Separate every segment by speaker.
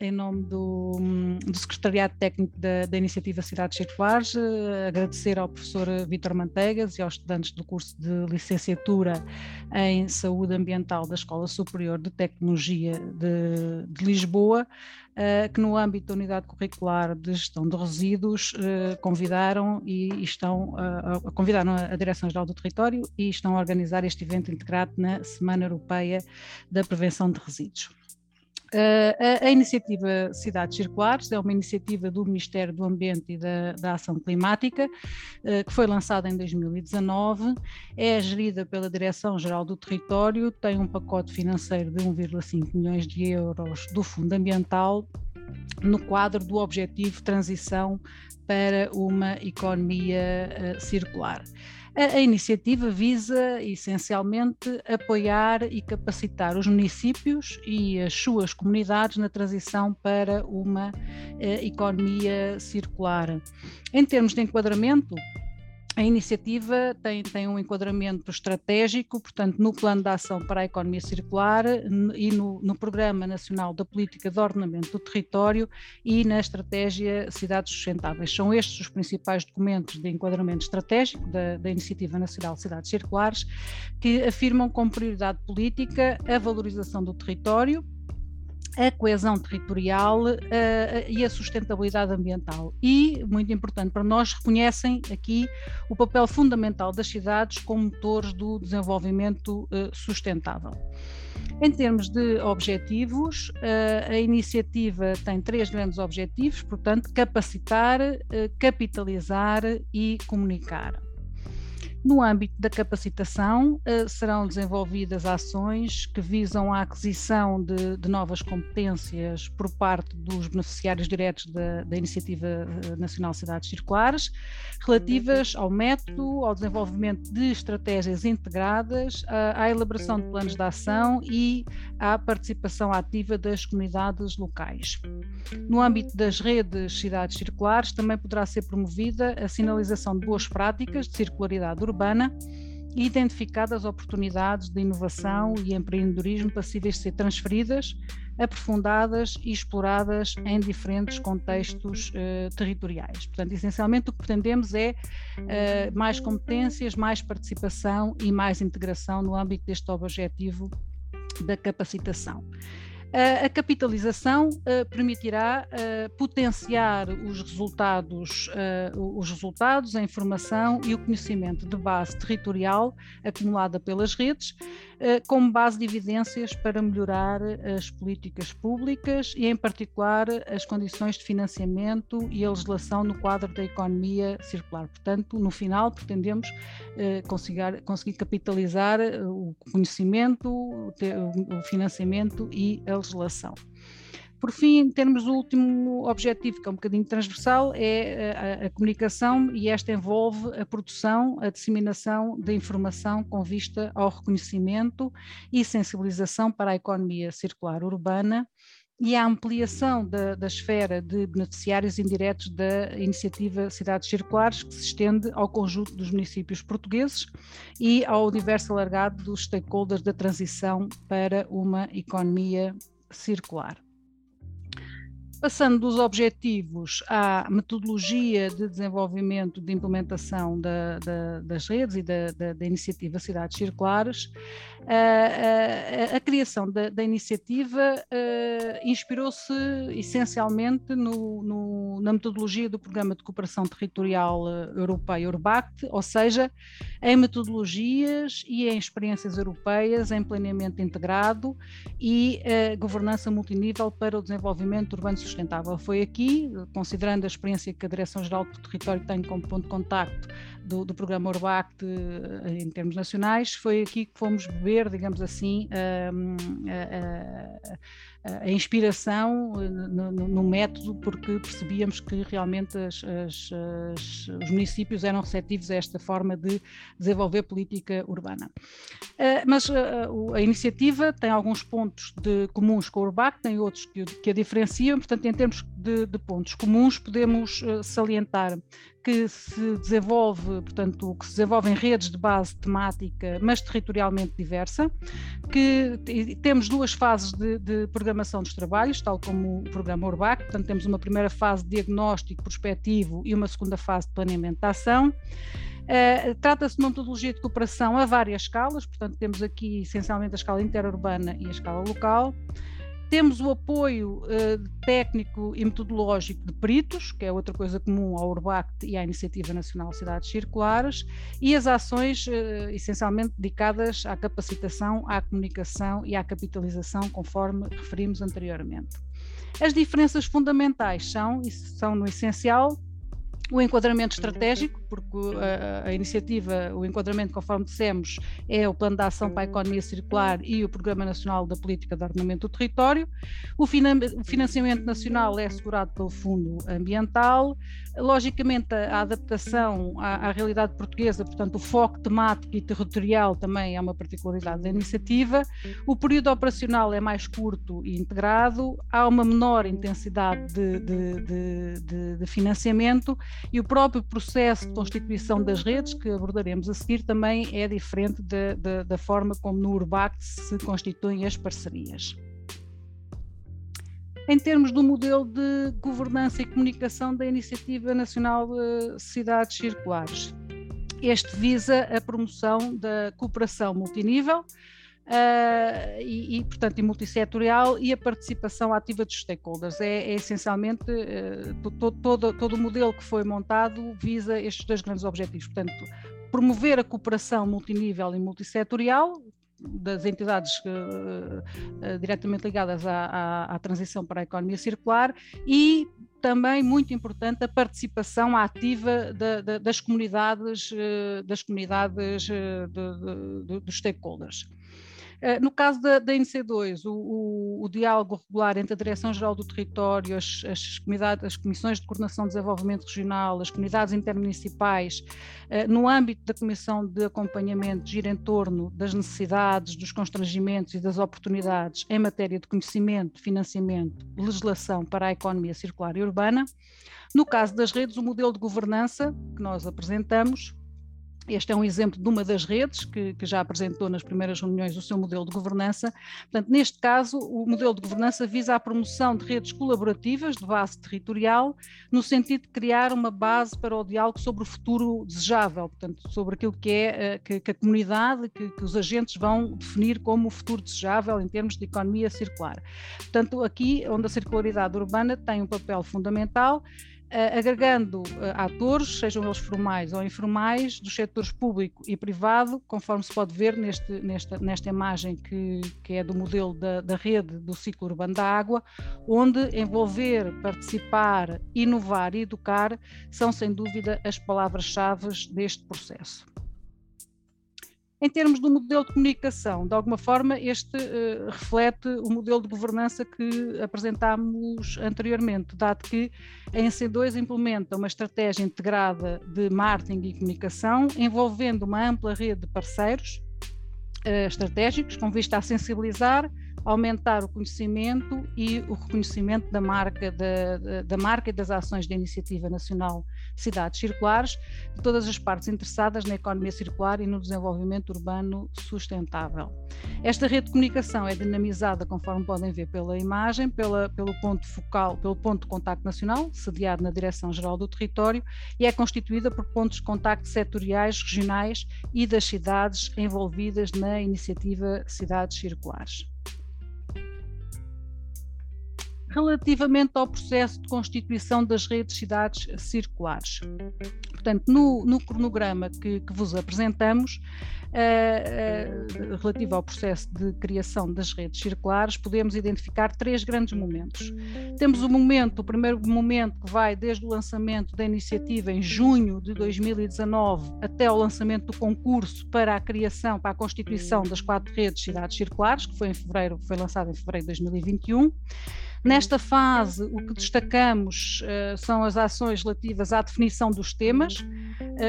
Speaker 1: em nome do, do Secretariado Técnico da, da Iniciativa Cidades Circulares, uh, agradecer ao professor Vítor Manteigas e aos estudantes do curso de licenciatura em Saúde Ambiental da Escola Superior de Tecnologia de, de Lisboa, uh, que no âmbito da Unidade Curricular de Gestão de Resíduos convidaram e, estão convidaram a Direção-Geral do Território e estão a organizar este evento integrado na Semana Europeia da Prevenção de Resíduos. Uh, a, a, iniciativa Cidades Circulares é uma iniciativa do Ministério do Ambiente e da, da Ação Climática, uh, que foi lançada em 2019, é gerida pela Direção-Geral do Território, tem um pacote financeiro de 1,5 milhões de euros do Fundo Ambiental no quadro do objetivo Transição para uma Economia uh, Circular. A, a, iniciativa visa essencialmente apoiar e capacitar os municípios e as suas comunidades na transição para uma eh, economia circular. Em termos de enquadramento, a iniciativa tem, tem um enquadramento estratégico, portanto, no Plano de Ação para a Economia Circular e no, no Programa Nacional da Política de Ordenamento do Território e na Estratégia Cidades Sustentáveis. São estes os principais documentos de enquadramento estratégico da, da Iniciativa Nacional de Cidades Circulares, que afirmam como prioridade política a valorização do território, a coesão territorial uh, e a sustentabilidade ambiental. E, muito importante para nós, reconhecem aqui o papel fundamental das cidades como motores do desenvolvimento uh, sustentável. Em termos de objetivos, a iniciativa tem três grandes objetivos, portanto, capacitar, capitalizar e comunicar. No âmbito da capacitação, uh, serão desenvolvidas ações que visam a aquisição de, de novas competências por parte dos beneficiários diretos da, da Iniciativa eh, Nacional Cidades Circulares, relativas ao método, ao desenvolvimento de estratégias integradas, à elaboração de planos de ação e à participação ativa das comunidades locais. No âmbito das redes cidades circulares, também poderá ser promovida a sinalização de boas práticas de circularidade urbana urbana identificadas oportunidades de inovação e empreendedorismo passíveis de ser transferidas, aprofundadas e exploradas em diferentes contextos uh, territoriais. Portanto, essencialmente o que pretendemos é uh, mais competências, mais participação e mais integração no âmbito deste objetivo da capacitação. A capitalização uh, permitirá uh, potenciar os resultados, uh, os resultados, a informação e o conhecimento de base territorial acumulada pelas redes, como base de evidências para melhorar as políticas públicas e, em particular, as condições de financiamento e a legislação no quadro da economia circular. Portanto, no final, pretendemos conseguir, conseguir capitalizar o conhecimento, o financiamento e a legislação. Por fim, em termos do último objetivo, que é um bocadinho transversal, é a, a, comunicação e esta envolve a produção, a disseminação da informação com vista ao reconhecimento e sensibilização para a economia circular urbana e a ampliação da, da, esfera de beneficiários indiretos da iniciativa Cidades Circulares, que se estende ao conjunto dos municípios portugueses e ao universo alargado dos stakeholders da transição para uma economia circular. Passando dos objetivos à metodologia de desenvolvimento de implementação da, da, das redes e da, da, iniciativa Cidades Circulares, a, a, a criação da, iniciativa uh, inspirou-se essencialmente no, no, na metodologia do Programa de Cooperação Territorial eh, Europeia, URBACT, ou seja, em metodologias e em experiências europeias em planeamento integrado e governança multinível para o desenvolvimento urbano sustentável. Foi aqui, considerando a experiência que a Direção-Geral do Território tem como ponto de contacto do, do programa Urbact eh, em termos nacionais, foi aqui que fomos beber, digamos assim, a, a, a inspiração eh, no, no, método, porque percebíamos que realmente as, as, as, os municípios eram receptivos a esta forma de desenvolver política urbana. Uh, mas uh, a iniciativa tem alguns pontos de, comuns com o Urbact, tem outros que, que a diferenciam, portanto, em termos de, de pontos comuns, podemos uh, salientar que se desenvolve, portanto, que se desenvolve em redes de base temática, mas territorialmente diversa, que temos duas fases de, de, programação dos trabalhos, tal como o programa URBAC, portanto, temos uma primeira fase de diagnóstico prospectivo e uma segunda fase de planeamento da ação. Uh, Trata-se de uma metodologia de cooperação a várias escalas, portanto, temos aqui essencialmente a escala interurbana e a escala local. Temos o apoio uh, técnico e metodológico de peritos, que é outra coisa comum ao URBACT e à Iniciativa Nacional de Cidades Circulares, e as ações uh, essencialmente dedicadas à capacitação, à comunicação e à capitalização, conforme referimos anteriormente. As diferenças fundamentais são, e são no essencial, o enquadramento estratégico, porque a, a, iniciativa, o enquadramento, conforme dissemos, é o Plano de Ação para a Economia Circular e o Programa Nacional da Política de Ordenamento do Território. O, o financiamento nacional é assegurado pelo Fundo Ambiental. Logicamente, a, a adaptação à, à, realidade portuguesa, portanto, o foco temático e territorial também é uma particularidade da iniciativa. O período operacional é mais curto e integrado. Há uma menor intensidade de, de, de, de financiamento e o próprio processo de constituição das redes, que abordaremos a seguir, também é diferente de, de, da forma como no URBACT se constituem as parcerias. Em termos do modelo de governança e comunicação da Iniciativa Nacional de Cidades Circulares, este visa a promoção da cooperação multinível, Uh, e, e, portanto, e multissetorial e a participação ativa dos stakeholders. É, é essencialmente uh, todo, todo, todo o modelo que foi montado visa estes dois grandes objetivos. Portanto, promover a cooperação multinível e multissetorial das entidades uh, diretamente ligadas à, à, à, transição para a economia circular e também muito importante a participação ativa da, da, das comunidades das comunidades de, de, de, dos stakeholders. Eh, no caso da, da NC2, o, o, o, diálogo regular entre a Direção-Geral do Território, as, as, as, comissões de coordenação de desenvolvimento regional, as comunidades intermunicipais, eh, no âmbito da Comissão de Acompanhamento, gira em torno das necessidades, dos constrangimentos e das oportunidades em matéria de conhecimento, financiamento, legislação para a economia circular e urbana. No caso das redes, o modelo de governança que nós apresentamos este é um exemplo de uma das redes que, que, já apresentou nas primeiras reuniões o seu modelo de governança. Portanto, neste caso, o modelo de governança visa a promoção de redes colaborativas de base territorial, no sentido de criar uma base para o diálogo sobre o futuro desejável, portanto, sobre aquilo que é eh, que, que a comunidade, que, que, os agentes vão definir como o futuro desejável em termos de economia circular. Portanto, aqui onde a circularidade urbana tem um papel fundamental agregando uh, atores, sejam eles formais ou informais, dos setores público e privado, conforme se pode ver neste, nesta, nesta imagem que, que é do modelo da, da rede do ciclo urbano da água, onde envolver, participar, inovar e educar são, sem dúvida, as palavras-chave deste processo. Em termos do modelo de comunicação, de alguma forma, este uh, reflete o modelo de governança que apresentámos anteriormente, dado que a NC2 implementa uma estratégia integrada de marketing e comunicação, envolvendo uma ampla rede de parceiros uh, estratégicos, com vista a sensibilizar, aumentar o conhecimento e o reconhecimento da marca, da, da marca e das ações da Iniciativa Nacional Cidades Circulares, de todas as partes interessadas na economia circular e no desenvolvimento urbano sustentável. Esta rede de comunicação é dinamizada, conforme podem ver pela imagem, pela, pelo ponto focal, pelo ponto de contacto nacional, sediado na Direção-Geral do Território, e é constituída por pontos de contacto setoriais, regionais e das cidades envolvidas na iniciativa Cidades Circulares relativamente ao processo de constituição das redes cidades circulares. Portanto, no, no cronograma que, que, vos apresentamos, uh, uh, relativo ao processo de criação das redes circulares, podemos identificar três grandes momentos. Temos o momento, o primeiro momento que vai desde o lançamento da iniciativa em junho de 2019 até o lançamento do concurso para a criação, para a constituição das quatro redes cidades circulares, que foi em fevereiro, foi lançado em fevereiro de 2021. Nesta fase, o que destacamos uh, são as ações relativas à definição dos temas,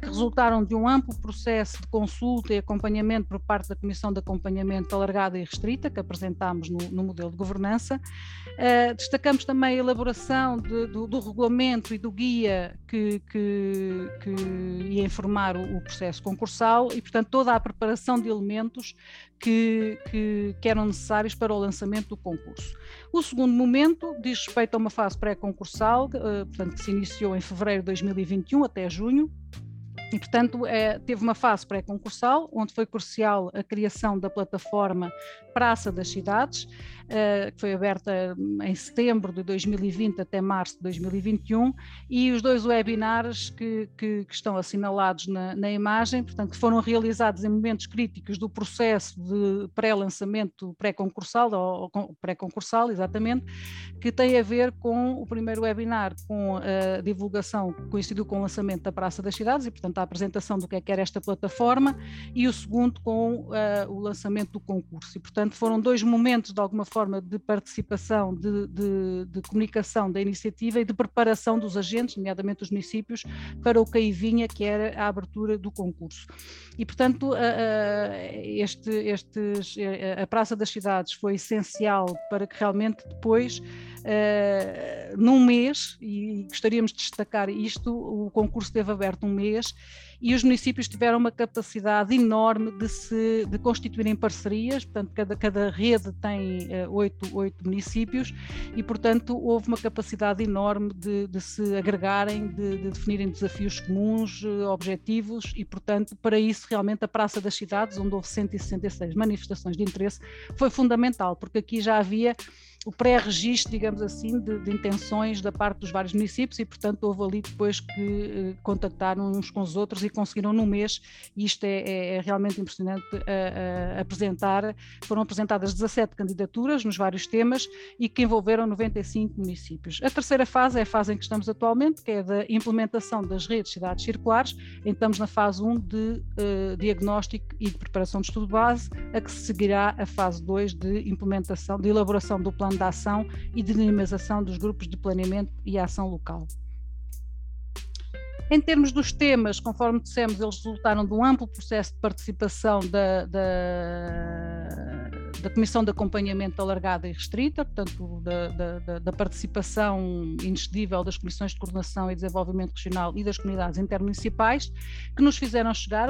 Speaker 1: que resultaram de um amplo processo de consulta e acompanhamento por parte da Comissão de Acompanhamento Alargada e Restrita, que apresentámos no, no modelo de governança. destacamos também a elaboração de, do, do, regulamento e do guia que, que, que ia informar o, o processo concursal e, portanto, toda a preparação de elementos que, que, que, eram necessários para o lançamento do concurso. O segundo momento diz respeito a uma fase pré-concursal, uh, portanto, que se iniciou em fevereiro de 2021 até junho, e, portanto, é, teve uma fase pré-concursal, onde foi crucial a criação da plataforma Praça das Cidades, que foi aberta em setembro de 2020 até março de 2021, e os dois webinars que, que, que estão assinalados na, na, imagem, portanto, que foram realizados em momentos críticos do processo de pré-lançamento pré-concursal, ou pré-concursal, exatamente, que tem a ver com o primeiro webinar, com a divulgação, coincidiu com o lançamento da Praça das Cidades, e, portanto, a apresentação do que é que era esta plataforma, e o segundo com uh, o lançamento do concurso. E, portanto, foram dois momentos, de alguma forma de participação, de, de, de, comunicação da iniciativa e de preparação dos agentes, nomeadamente os municípios, para o que aí vinha, que era a abertura do concurso. E, portanto, este, estes, a Praça das Cidades foi essencial para que realmente depois, num mês, e gostaríamos de destacar isto, o concurso esteve aberto um mês e os municípios tiveram uma capacidade enorme de se de constituírem parcerias, portanto, cada, cada rede tem uh, oito, oito municípios e, portanto, houve uma capacidade enorme de, de se agregarem, de, de, definirem desafios comuns, uh, objetivos e, portanto, para isso, realmente, a Praça das Cidades, onde houve 166 manifestações de interesse, foi fundamental, porque aqui já havia o pré-registro, digamos assim, de, de, intenções da parte dos vários municípios e, portanto, houve ali depois que eh, contactaram uns com os outros e conseguiram no mês, e isto é, é, é realmente impressionante a, a apresentar, foram apresentadas 17 candidaturas nos vários temas e que envolveram 95 municípios. A terceira fase é a fase em que estamos atualmente, que é da implementação das redes cidades circulares, estamos na fase 1 de uh, diagnóstico e de preparação de estudo base, a que se seguirá a fase 2 de implementação, de elaboração do plano plano de ação e dinamização dos grupos de planeamento e ação local. Em termos dos temas, conforme dissemos, eles resultaram de um amplo processo de participação da, da da Comissão de Acompanhamento Alargada e Restrita, portanto, da, da, da, participação inexcedível das Comissões de Coordenação e Desenvolvimento Regional e das comunidades intermunicipais, que nos fizeram chegar,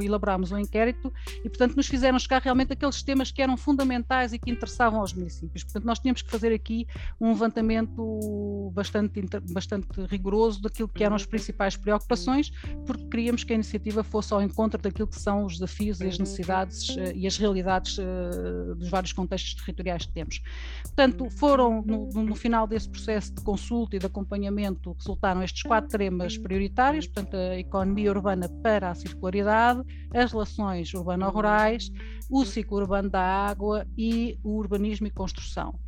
Speaker 1: elaborámos um inquérito e, portanto, nos fizeram chegar realmente aqueles temas que eram fundamentais e que interessavam aos municípios. Portanto, nós tínhamos que fazer aqui um levantamento bastante, bastante rigoroso daquilo que eram as principais preocupações, porque queríamos que a iniciativa fosse ao encontro daquilo que são os desafios e as necessidades eh, e as realidades eh, dos vários contextos territoriais que temos. Portanto, foram no, no, final desse processo de consulta e de acompanhamento resultaram estes quatro temas prioritários, portanto, a economia urbana para a circularidade, as relações urbano-rurais, o ciclo urbano da água e o urbanismo e construção.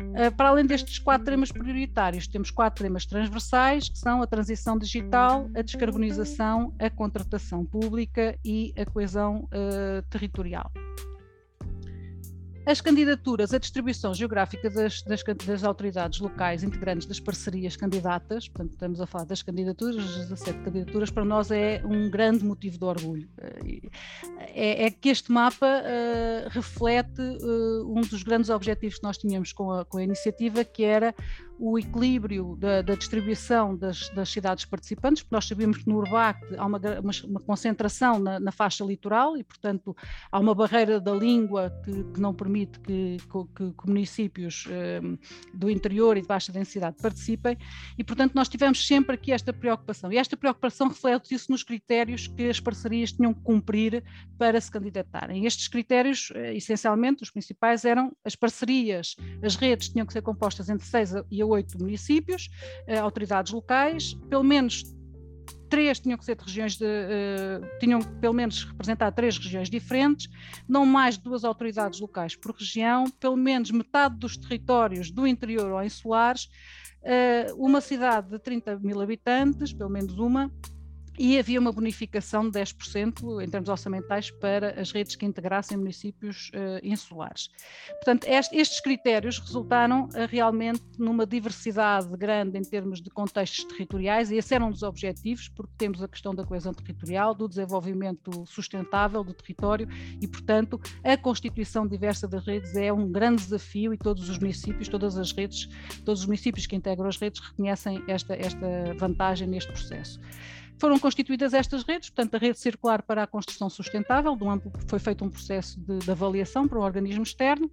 Speaker 1: Uh, para além destes quatro temas prioritários, temos quatro temas transversais, que são a transição digital, a descarbonização, a contratação pública e a coesão uh, territorial. As candidaturas, a distribuição geográfica das, das, das, autoridades locais integrantes das parcerias candidatas, portanto, estamos a falar das candidaturas, as 17 candidaturas, para nós é um grande motivo de orgulho. É, é que este mapa uh, reflete uh, um dos grandes objetivos que nós tínhamos com a, com a iniciativa, que era o equilíbrio da, da distribuição das, das, cidades participantes, porque nós sabemos que no Urbac há uma, uma, uma concentração na, na, faixa litoral e, portanto, há uma barreira da língua que, que não permite que, que, que municípios um, do interior e de baixa densidade participem e, portanto, nós tivemos sempre aqui esta preocupação. E esta preocupação reflete-se nos critérios que as parcerias tinham que cumprir para se candidatarem. Estes critérios, eh, essencialmente, os principais eram as parcerias, as redes tinham que ser compostas entre 6 e 8 oito municípios, eh, autoridades locais, pelo menos três tinham que ser de regiões de, uh, tinham pelo menos representar três regiões diferentes, não mais de duas autoridades locais por região, pelo menos metade dos territórios do interior ou insulares, uh, uma cidade de 30 mil habitantes, pelo menos uma, e havia uma bonificação de 10% em termos orçamentais para as redes que integrassem municípios uh, insulares. Portanto, este, estes critérios resultaram uh, realmente numa diversidade grande em termos de contextos territoriais, e esse era um dos objetivos, porque temos a questão da coesão territorial, do desenvolvimento sustentável do território, e, portanto, a constituição diversa das redes é um grande desafio, e todos os municípios, todas as redes, todos os municípios que integram as redes reconhecem esta, esta vantagem neste processo. Foram constituídas estas redes, portanto, a rede circular para a construção sustentável, do amplo, foi feito um processo de, de avaliação para um organismo externo.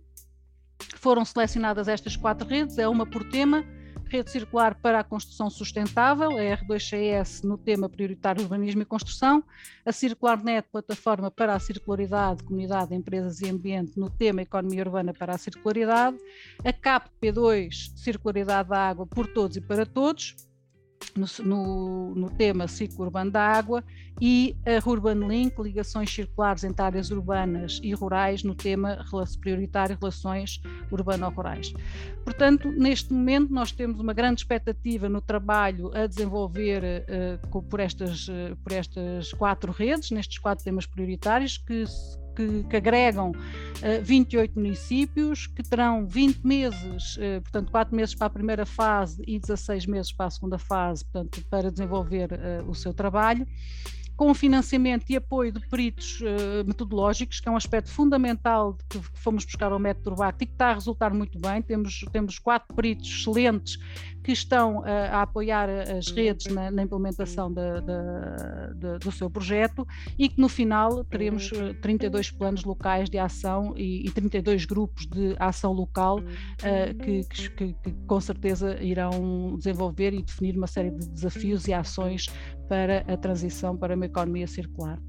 Speaker 1: Foram selecionadas estas quatro redes, é uma por tema, rede circular para a construção sustentável, a R2CS no tema prioritário urbanismo e construção, a CircularNet, plataforma para a circularidade, comunidade, empresas e ambiente no tema economia urbana para a circularidade, a CAP P2, circularidade da água por todos e para todos, no, no, no, tema ciclo urbano da água e a Urban Link, ligações circulares entre áreas urbanas e rurais, no tema prioritário relações urbano-rurais. Portanto, neste momento nós temos uma grande expectativa no trabalho a desenvolver uh, por, estas, uh, por estas quatro redes, nestes quatro temas prioritários, que que, que agregam uh, eh, 28 municípios, que terão 20 meses, uh, portanto, 4 meses para a primeira fase e 16 meses para a segunda fase, portanto, para desenvolver uh, o seu trabalho com financiamento e apoio de peritos uh, metodológicos, que é um aspecto fundamental que fomos buscar ao método Urbact e que está a resultar muito bem. Temos, temos quatro peritos excelentes que estão uh, a apoiar as redes na, na implementação do seu projeto e que no final teremos 32 eh, planos locais de ação e, e 32 grupos de ação local uh, que, que, que, com certeza irão desenvolver e definir uma série de desafios e ações para a transição para uma economia circular.